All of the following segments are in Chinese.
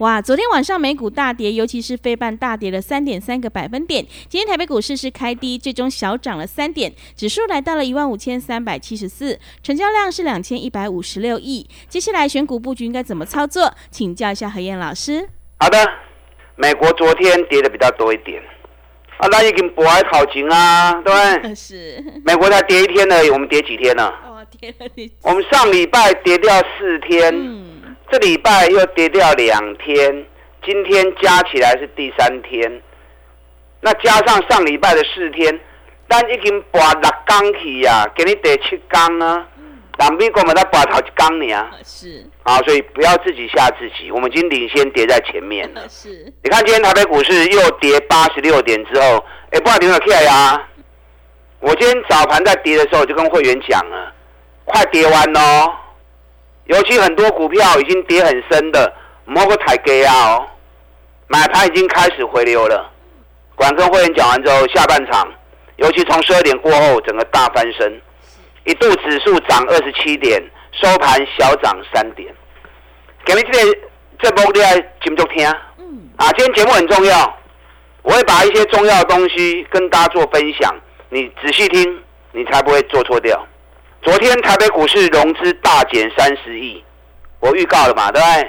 哇，昨天晚上美股大跌，尤其是非半大跌了三点三个百分点。今天台北股市是开低，最终小涨了三点，指数来到了一万五千三百七十四，成交量是两千一百五十六亿。接下来选股布局应该怎么操作？请教一下何燕老师。好的，美国昨天跌的比较多一点，啊，那已经博爱考情啊，对不对？是。美国才跌一天而已，我们跌几天呢？哦，跌了你。我们上礼拜跌掉四天。嗯。这礼拜又跌掉两天，今天加起来是第三天。那加上上礼拜的四天，但已经拔六缸去呀，给你跌七缸啊。南边我们才拔头一缸呢。是。啊，所以不要自己吓自己，我们已经领先跌在前面了。是。你看今天台北股市又跌八十六点之后，哎，不好听了起来呀。我今天早盘在跌的时候，我就跟会员讲了，快跌完喽。尤其很多股票已经跌很深的，摸个台阶啊！哦，买盘已经开始回流了。管跟会员讲完之后，下半场，尤其从十二点过后，整个大翻身，一度指数涨二十七点，收盘小涨三点。给你这个这波你爱节目听，嗯，啊，今天节目很重要，我会把一些重要的东西跟大家做分享，你仔细听，你才不会做错掉。昨天台北股市融资大减三十亿，我预告了嘛，对不对？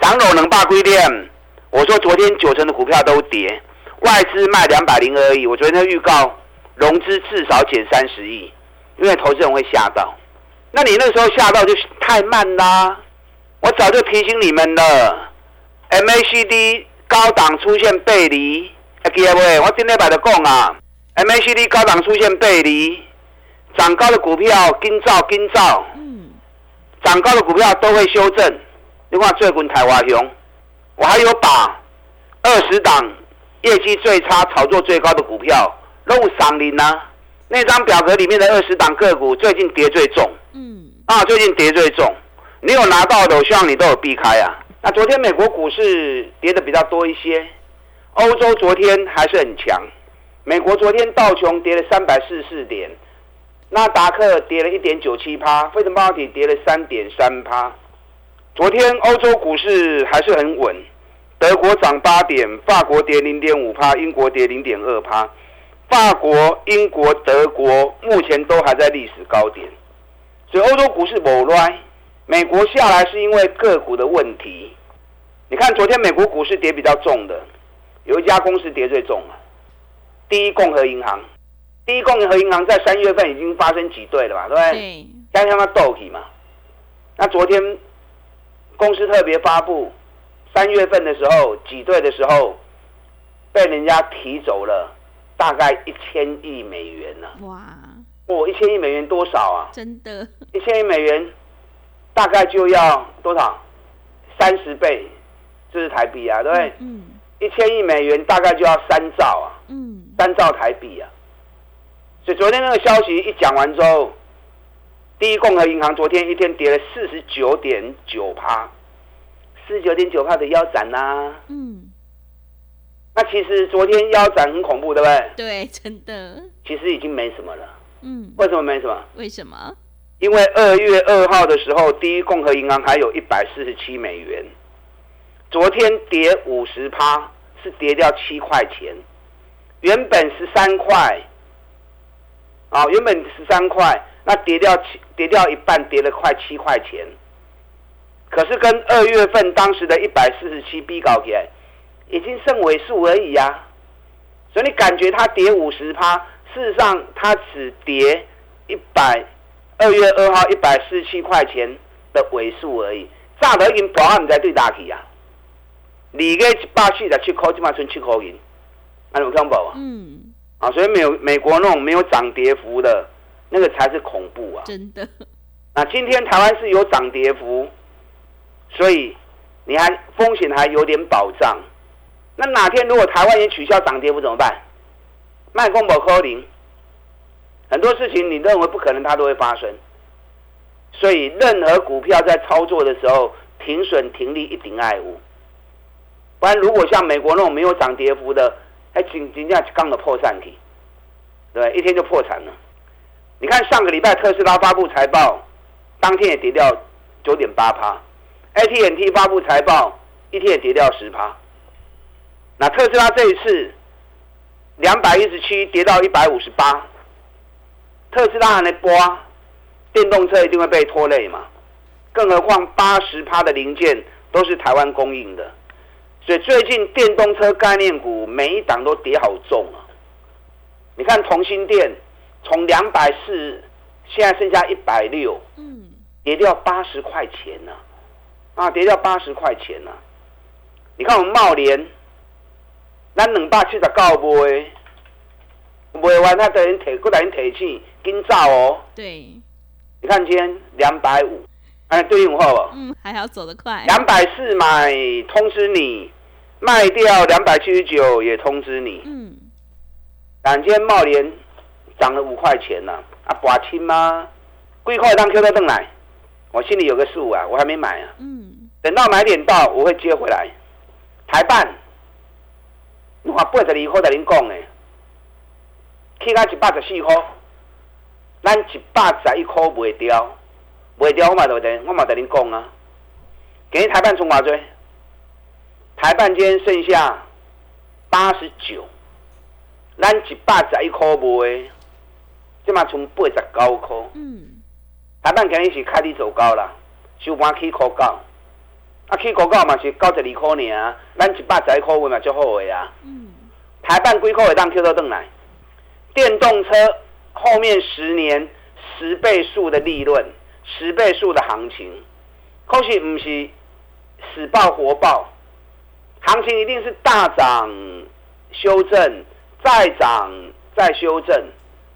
涨楼能霸规店，我说昨天九成的股票都跌，外资卖两百零二亿，我昨天预告融资至少减三十亿，因为投资人会吓到。那你那时候吓到就太慢啦，我早就提醒你们了。MACD 高档出现背离，记得不？我今天把它讲啊，MACD 高档出现背离。涨高的股票，今造今造，嗯，涨高的股票都会修正。另外，最近台华雄，我还有把二十档业绩最差、炒作最高的股票弄上领呢。那张表格里面的二十档个股，最近跌最重，嗯，啊，最近跌最重。你有拿到的，我希望你都有避开啊。那昨天美国股市跌的比较多一些，欧洲昨天还是很强。美国昨天道琼跌了三百四十四点。纳达克跌了一点九七趴，费城半导体跌了三点三趴。昨天欧洲股市还是很稳，德国涨八点，法国跌零点五趴，英国跌零点二趴。法国、英国、德国目前都还在历史高点，所以欧洲股市不乱。美国下来是因为个股的问题。你看昨天美国股市跌比较重的，有一家公司跌最重了，第一共和银行。第一共和银行在三月份已经发生挤兑了嘛，对不对？刚刚他斗起嘛。那昨天公司特别发布，三月份的时候挤兑的时候，被人家提走了大概一千亿美元呢。哇！哦，一千亿美元多少啊？真的，一千亿美元大概就要多少？三十倍，这是台币啊，对不对？嗯。一千亿美元大概就要三兆啊。嗯。三兆台币啊。所以昨天那个消息一讲完之后，第一共和银行昨天一天跌了四十九点九趴，四十九点九趴的腰斩呐。嗯。那其实昨天腰斩很恐怖，对不对？对，真的。其实已经没什么了。嗯。为什么没什么？为什么？因为二月二号的时候，第一共和银行还有一百四十七美元，昨天跌五十趴，是跌掉七块钱，原本十三块。啊，原本十三块，那跌掉七，跌掉一半，跌了快七块钱。可是跟二月份当时的一百四十七比高起来，已经剩尾数而已呀。所以你感觉它跌五十趴，事实上它只跌一百，二月二号一百四十七块钱的尾数而已。炸得银保安唔在对打起啊，你个一百四十七块，起码剩七块银，安有看不啊？嗯。啊，所以美美国那种没有涨跌幅的，那个才是恐怖啊！真的。那今天台湾是有涨跌幅，所以你还风险还有点保障。那哪天如果台湾也取消涨跌幅怎么办？卖空保扣零，很多事情你认为不可能，它都会发生。所以任何股票在操作的时候，停损停利一定爱物。不然如果像美国那种没有涨跌幅的，还紧紧下刚的破产体，对，一天就破产了。你看上个礼拜特斯拉发布财报，当天也跌掉九点八趴；AT&T 发布财报，一天也跌掉十趴。那特斯拉这一次两百一十七跌到一百五十八，特斯拉还能播，电动车一定会被拖累嘛？更何况八十趴的零件都是台湾供应的。所以最近电动车概念股每一档都跌好重啊！你看同心电从两百四，现在剩下一百六，嗯，跌掉八十块钱呢，啊，跌掉八十块钱呢。你看我们茂联，咱两百七十九卖，卖完他等于提，过来人提起，紧走哦。对。你看今天两百五。哎，对应好不？嗯，还好走得快。两百四买通知你，卖掉两百七十九也通知你。嗯。两间茂联涨了五块钱呢，啊，寡亲吗？贵块当 Q 到邓来，我心里有个数啊，我还没买啊。嗯。等到买点到，我会接回来。台办，你看八十二块在您讲的，起到一百十四块，咱一百十一块卖掉。卖掉我嘛，对不对？我嘛，跟您讲啊，给台办充偌多？台半间剩下八十九，咱一百十一块卖，即嘛从八十九块。嗯。台半今日是开始走高啦，收盘起高高，啊起高高嘛是九十二块尔，咱一百十一块卖嘛足好个啊。嗯。台办几块会当 Q 到转来？电动车后面十年十倍数的利润。十倍数的行情，可是不是死爆活爆，行情一定是大涨、修正、再涨、再修正，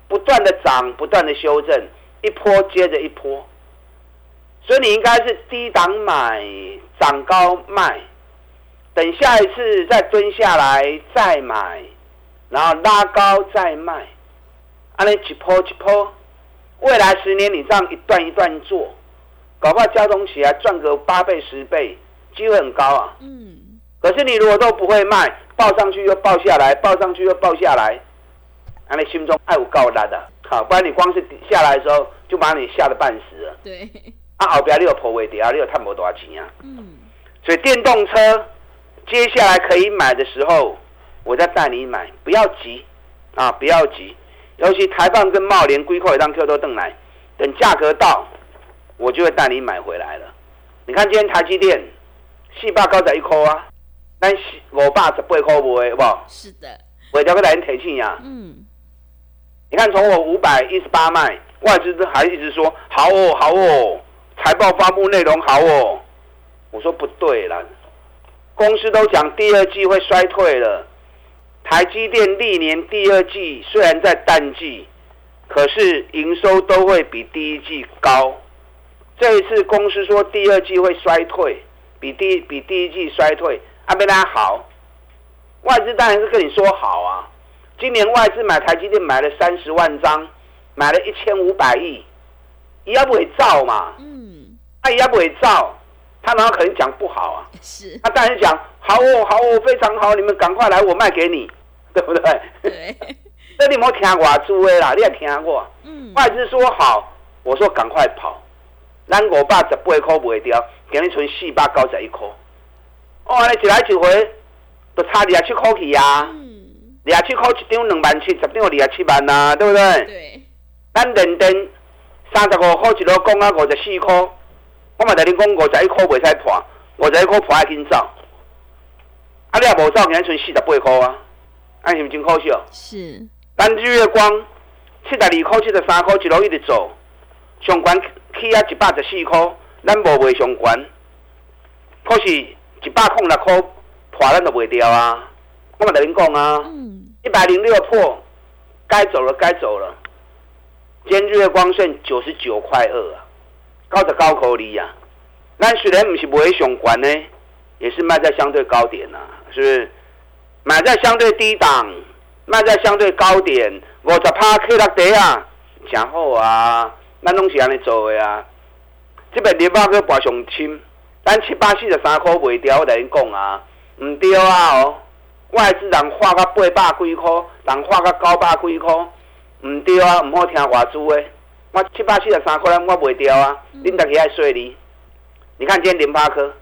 不断的涨、不断的修正，一波接着一波。所以你应该是低档买，涨高卖，等下一次再蹲下来再买，然后拉高再卖，安尼一波一波。未来十年，你这样一段一段做，搞不好交通起来赚个八倍十倍，机会很高啊。嗯。可是你如果都不会卖，报上去又报下来，报上去又报下来，那你心中爱有高大的，好，不然你光是下来的时候就把你吓得半死了。对。啊，后边你有破位跌啊，你有探不多少钱啊？嗯。所以电动车接下来可以买的时候，我再带你买，不要急啊，不要急。尤其台棒跟茂联规划一张 Q 都等来，等价格到，我就会带你买回来了。你看今天台积电四百高在一颗啊，五百十八块卖，好不好？是的。尾条个来人提醒呀。嗯。你看从我五百一十八卖，外资都还一直说好哦好哦，财报发布内容好哦。我说不对了，公司都讲第二季会衰退了。台积电历年第二季虽然在淡季，可是营收都会比第一季高。这一次公司说第二季会衰退，比第比第一季衰退，阿贝拉好，外资当然是跟你说好啊。今年外资买台积电买了三十万张，买了一千五百亿，也不会造嘛。嗯，他也不会造，他然后可能讲不好啊？是，他当然讲。好哦，好哦，非常好，你们赶快来，我卖给你，对不对？对。那你莫听我做的啦，你也听过。嗯。外资说好，我说赶快跑。咱五百十八块卖掉，给你存四百九十一块。哦，安尼一来一回，都差二十七块去呀。嗯。二十七块一张两万七，十张二十七万啊，对不对？对。咱认真三十五块一路讲啊，五十四块。我嘛在你讲五十一块袂使破，五十一块破爱紧走。啊，你也无走，今剩四十八块啊，安是毋真可惜？是。咱日月光七十二块、七十三块一路一直做，上悬起啊一百十四块，咱无卖上悬，可是一百空六块破咱都卖掉啊。我嘛甲恁讲啊，一百零六破，该走了，该走了。今日月光剩九十九块二啊，高的高口里啊。咱虽然不是不会熊关呢，也是卖在相对高点呐，是不是？买在相对低档，卖在相对高点，五十趴 K 落地啊，真好啊！咱拢是安尼做的啊。这边联发科博上深，咱七八四十三块卖掉，我甲恁讲啊，唔对啊哦。外资人花到八百几块，人花到九百几块，唔对啊，唔好听外资的。我七八四十三块，我卖掉啊，恁大家爱说你。你看今天联发科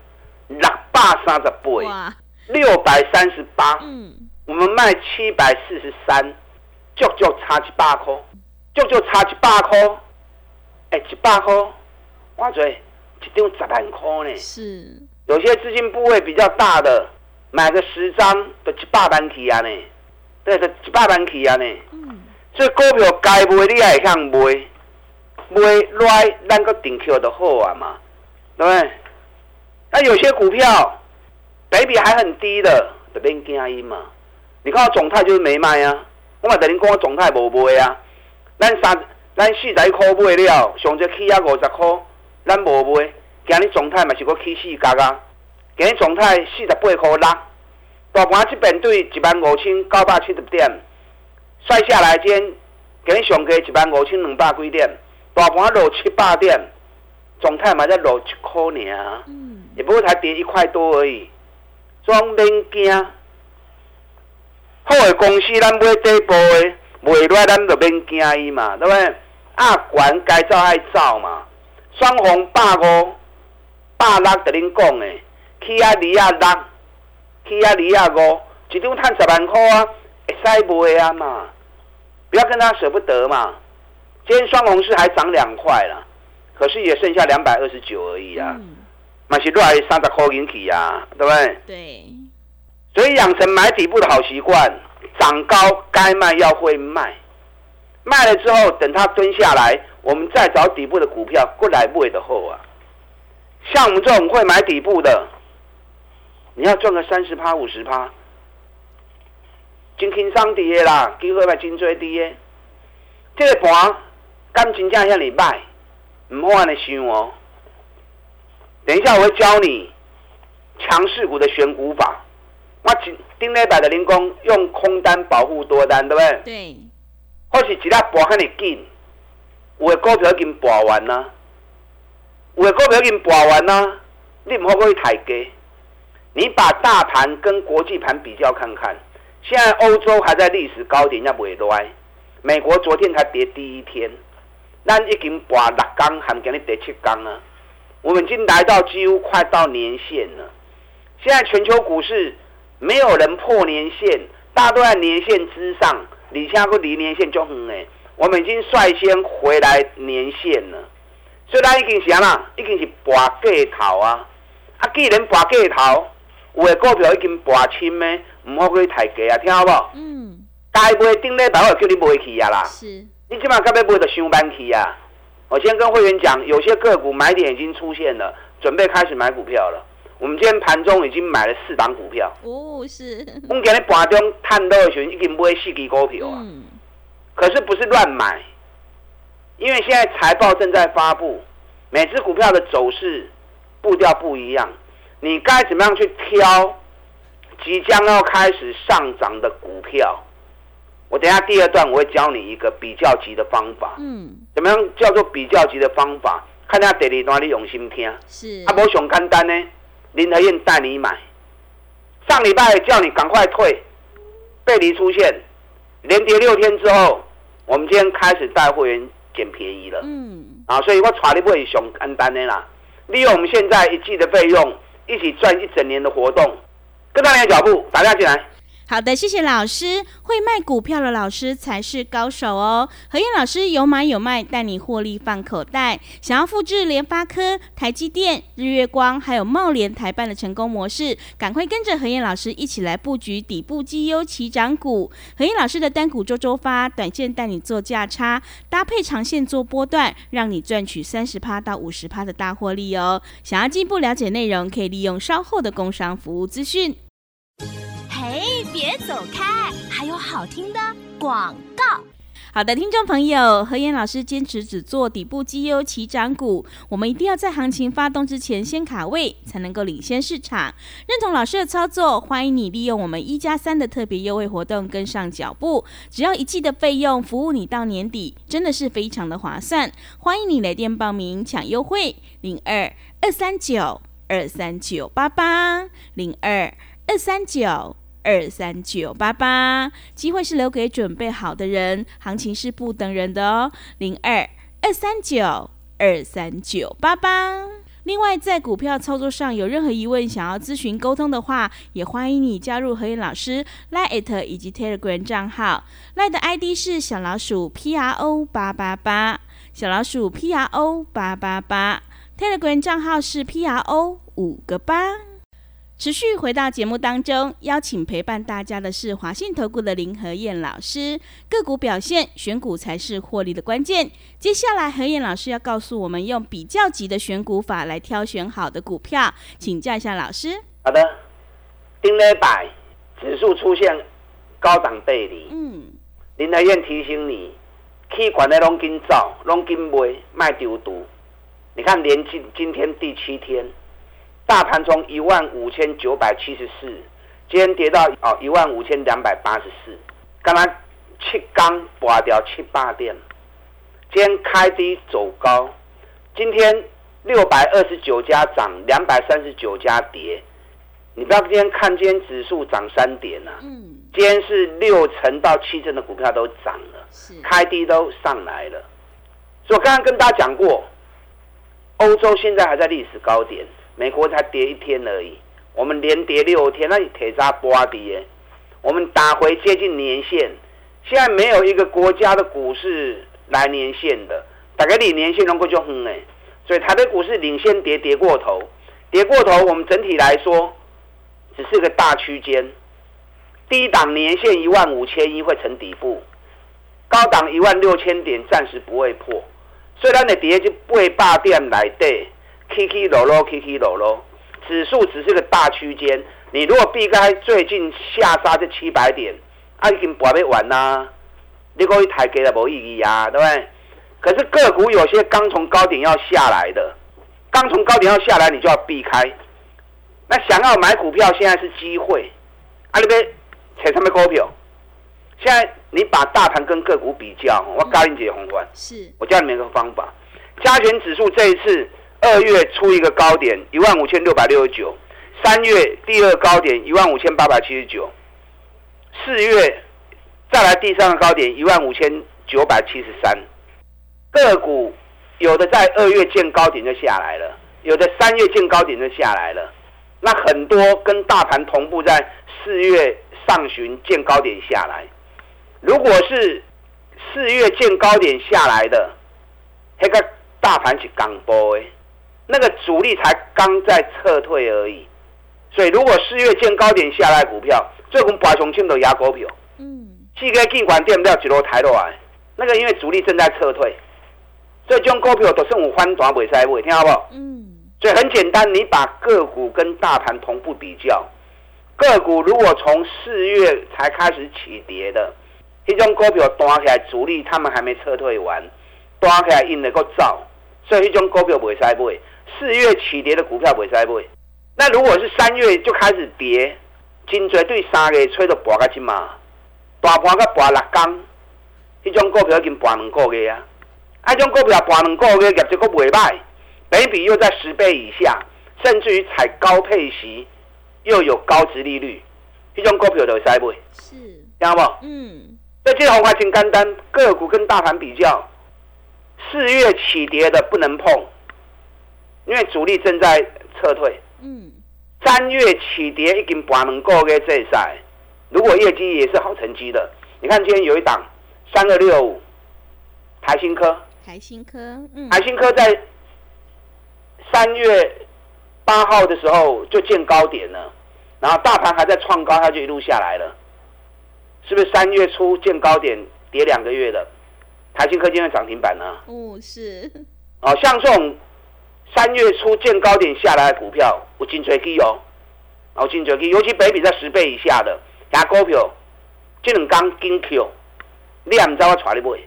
六百三十八。六百三十八，嗯，我们卖七百四十三，足足差一百块，足足差一百块，哎，一百块，哇嘴，一张十万块呢。是，有些资金部位比较大的，买个十张都一百万起啊呢，对，都一百万起啊呢。嗯，所以股票该卖你也向买，买来咱个顶 Q 的好啊嘛，对不对？那有些股票。北比还很低的，就免惊伊嘛。你看总泰就是没卖啊，我嘛等于讲总泰无卖啊。咱三咱四十块买了，上只起啊五十块，咱无买。今日状态嘛是个起四角啊，今日状态四十八块六，大盘这边对一万五千九百七十点，摔下来今今日上加一万五千两百几点，大盘落七八点，状态嘛才落一块尔，嗯，也不过才跌一块多而已。装免惊，好的公司咱买底部的，卖落咱就免惊伊嘛，对不对？啊，管该造爱造嘛。双红百五、百六，得恁讲的，起啊二啊六，起啊二啊五，一张赚十万块啊，会使卖啊嘛。不要跟他舍不得嘛。今天双红是还涨两块了，可是也剩下两百二十九而已啊。买是落来三十块银起呀，对不对？对。所以养成买底部的好习惯，涨高该卖要会卖，卖了之后等它蹲下来，我们再找底部的股票过来买的后啊。像我们这种会买底部的，你要赚个三十趴五十趴，真轻松跌啦，机会嘛真追跌。这个盘敢真正向你卖，唔好安尼想哦。等一下，我会教你强势股的选股法。我顶顶礼拜的零工用空单保护多单，对不对？对。或是其他博很你紧，有的股票已经博完啦，有的股票已经博完啦，你唔好可以抬价。你把大盘跟国际盘比较看看，现在欧洲还在历史高点，要不会来。美国昨天才跌第一天，咱已经博六缸，还今日跌七缸啊。我们已经来到几乎快到年线了。现在全球股市没有人破年线，大都在年线之上。你现在离年线就很远，我们已经率先回来年线了。所以咱已经是啦，已经是博过头啊。啊，既然博过头，有的股票已经博清咩，唔好去抬价啊，听好不？嗯。该买顶礼拜我叫你买去啊啦。是。你起码该要买就上班去啊。我先跟会员讲，有些个股买点已经出现了，准备开始买股票了。我们今天盘中已经买了四档股票。哦，是。我们今天盘中探到的时候已经买四支股票啊。嗯。可是不是乱买，因为现在财报正在发布，每只股票的走势步调不一样，你该怎么样去挑即将要开始上涨的股票？我等下第二段我会教你一个比较级的方法。嗯，怎么样叫做比较级的方法？看下第二段你用心听。是。啊，无上简单呢。林德燕带你买，上礼拜叫你赶快退，背离出现，连跌六天之后，我们今天开始带会员捡便宜了。嗯。啊，所以我带你买上简单的啦。利用我们现在一季的费用，一起赚一整年的活动，跟上你的脚步，打电话进来。好的，谢谢老师。会卖股票的老师才是高手哦。何燕老师有买有卖，带你获利放口袋。想要复制联发科、台积电、日月光还有茂联、台办的成功模式，赶快跟着何燕老师一起来布局底部绩优起涨股。何燕老师的单股周周发，短线带你做价差，搭配长线做波段，让你赚取三十趴到五十趴的大获利哦。想要进一步了解内容，可以利用稍后的工商服务资讯。别走开！还有好听的广告。好的，听众朋友，何燕老师坚持只做底部绩优起涨股，我们一定要在行情发动之前先卡位，才能够领先市场。认同老师的操作，欢迎你利用我们一加三的特别优惠活动跟上脚步，只要一季的费用，服务你到年底，真的是非常的划算。欢迎你来电报名抢优惠，零二二三九二三九八八零二二三九。二三九八八，机会是留给准备好的人，行情是不等人的哦。零二二三九二三九八八。另外，在股票操作上有任何疑问，想要咨询沟通的话，也欢迎你加入何燕老师 Line 以及 Telegram 账号。Line 的 ID 是小老鼠 P R O 八八八，小老鼠 P R O 八八八。Telegram 账号是 P R O 五个八。持续回到节目当中，邀请陪伴大家的是华信投顾的林和燕老师。个股表现，选股才是获利的关键。接下来，何燕老师要告诉我们，用比较级的选股法来挑选好的股票，请教一下老师。好的，丁磊百指数出现高档背离，嗯，林和燕提醒你，气管的拢紧走，拢紧卖，卖丢毒。你看，连今今天第七天。大盘从一万五千九百七十四，今天跌到哦一万五千两百八十四，刚刚七刚拔掉七八点，今天开低走高，今天六百二十九家涨，两百三十九家跌，你不要今天看今天指数涨三点呐，嗯，今天是六成到七成的股票都涨了，是。开低都上来了，所以我刚刚跟大家讲过，欧洲现在还在历史高点。美国才跌一天而已，我们连跌六天，那你铁渣波跌，我们打回接近年线，现在没有一个国家的股市来年线的，大概你年线能够就哼哎，所以台北股市领先跌跌过头，跌过头，我们整体来说只是个大区间，低档年线一万五千一会成底部，高档一万六千点暂时不会破，虽然你跌就不会霸点来对。K K 落落，K K 落落，指数只是个大区间。你如果避开最近下杀这七百点，啊，已经不要完啦。你可以抬给了无意义啊，对不对？可是个股有些刚从高点要下来的，刚从高点要下来，你就要避开。那想要买股票，现在是机会。啊，你别扯什么股票？现在你把大盘跟个股比较，我教你几个宏观。是，我教你们一个方法。加权指数这一次。二月出一个高点一万五千六百六十九，三月第二高点一万五千八百七十九，四月再来第三个高点一万五千九百七十三。个股有的在二月见高点就下来了，有的三月见高点就下来了。那很多跟大盘同步在四月上旬见高点下来。如果是四月见高点下来的，那个大盘是刚波诶。那个主力才刚在撤退而已，所以如果四月见高点下来股票，最近八雄庆都压股票，嗯，四个尽管跌不了几多抬落来，那个因为主力正在撤退，所以这种股票都是我翻转袂使买，听好不好？嗯，所以很简单，你把个股跟大盘同步比较，个股如果从四月才开始起跌的，一种股票端起来主力他们还没撤退完，端起来印能够造，所以一种股票袂使买。四月起跌的股票会使买，那如果是三月就开始跌，真绝对三月吹到博个金嘛，大盘个博六天，迄种股票已经博两个月啊，啊，种股票博两个月业绩都袂歹，每比又在十倍以下，甚至于采高配息，又有高值利率，迄种股票就会使买，是，听不？嗯，这这红话真简单，个股跟大盘比较，四月起跌的不能碰。因为主力正在撤退，嗯，三月起跌已经半能个月这赛，如果业绩也是好成绩的，你看今天有一档三二六五台新科，台新科，嗯，台新科在三月八号的时候就见高点了，然后大盘还在创高，它就一路下来了，是不是三月初见高点跌两个月的？台新科今天涨停板呢？哦，是，哦，像这种。三月初见高点下来的股票，有真追击哦，有真追击，尤其北比在十倍以下的，牙股票，这两刚金 Q，你也唔知我带你买。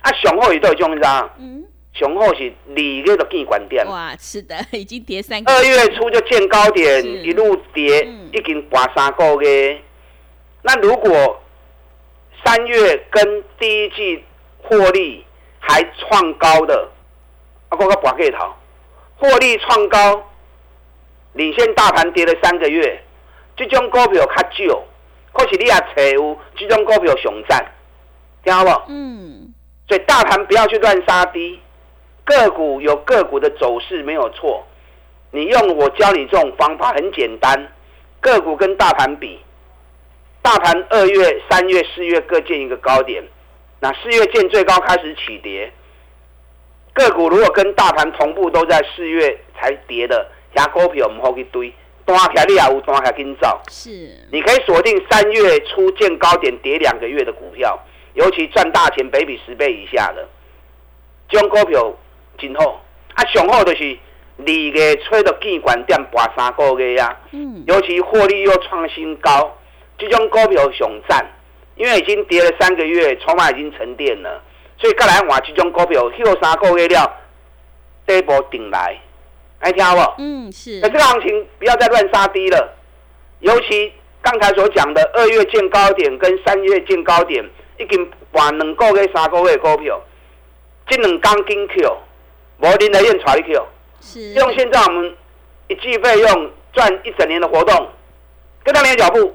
啊，上好伊都有种啥？嗯，上好是二月就见关点。哇，是的，已经跌三个。二月初就见高点，一路跌，嗯已经挂三个月。那如果三月跟第一季获利还创高的，啊，我个拔个头，获利创高，领先大盘跌了三个月，这种股票较少，可是你也找有这种股票上涨，听好不？嗯，所以大盘不要去乱杀低，个股有个股的走势没有错。你用我教你这种方法很简单，个股跟大盘比，大盘二月、三月、四月各见一个高点，那四月见最高开始起跌，个股如果跟大盘同步都在四月才跌的，遐股票唔好去堆，单起来你也有单起来紧走。是，你可以锁定三月初见高点跌两个月的股票，尤其赚大钱，北比十倍以下的，这种股票真好。啊，上好就是二月吹到见关点，拔三个月呀、嗯，尤其获利又创新高，这种股票上赞，因为已经跌了三个月，筹码已经沉淀了，所以再来换一种股票，休三个月了，第一波顶来，爱听好不？嗯，是那，这个行情不要再乱杀低了，尤其刚才所讲的二月见高点跟三月见高点，已经换两个月、三个月的股票，这两天紧 Q，无人来燕带你 Q，是，用现在我们一季费用赚一整年的活动，跟上你的脚步。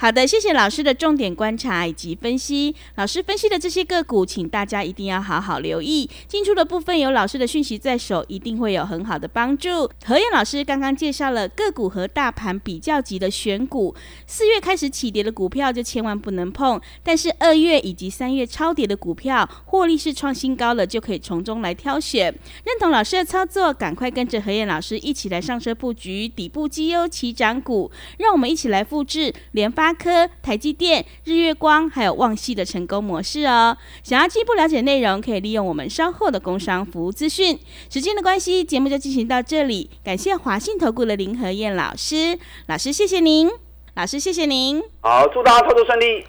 好的，谢谢老师的重点观察以及分析。老师分析的这些个股，请大家一定要好好留意。进出的部分有老师的讯息在手，一定会有很好的帮助。何燕老师刚刚介绍了个股和大盘比较级的选股，四月开始起跌的股票就千万不能碰，但是二月以及三月超跌的股票，获利是创新高了，就可以从中来挑选。认同老师的操作，赶快跟着何燕老师一起来上车布局底部绩优起涨股，让我们一起来复制联发科、台积电、日月光还有旺系的成功模式哦。想要进一步了解内容，可以利用我们稍后的工商服务资讯。时间的关系，节目就进行到这里，感谢华信投顾的林和燕老师，老师谢谢您，老师谢谢您。好，祝大家操作顺利。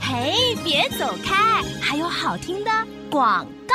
嘿，别走开，还有好听的广告。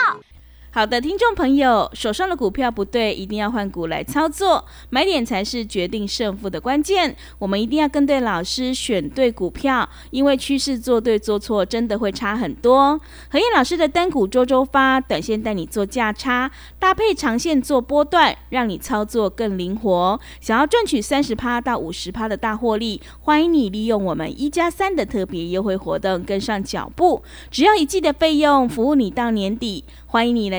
好的，听众朋友，手上的股票不对，一定要换股来操作，买点才是决定胜负的关键。我们一定要跟对老师，选对股票，因为趋势做对做错真的会差很多。何燕老师的单股周周发，短线带你做价差，搭配长线做波段，让你操作更灵活。想要赚取三十趴到五十趴的大获利，欢迎你利用我们一加三的特别优惠活动跟上脚步，只要一季的费用，服务你到年底。欢迎你来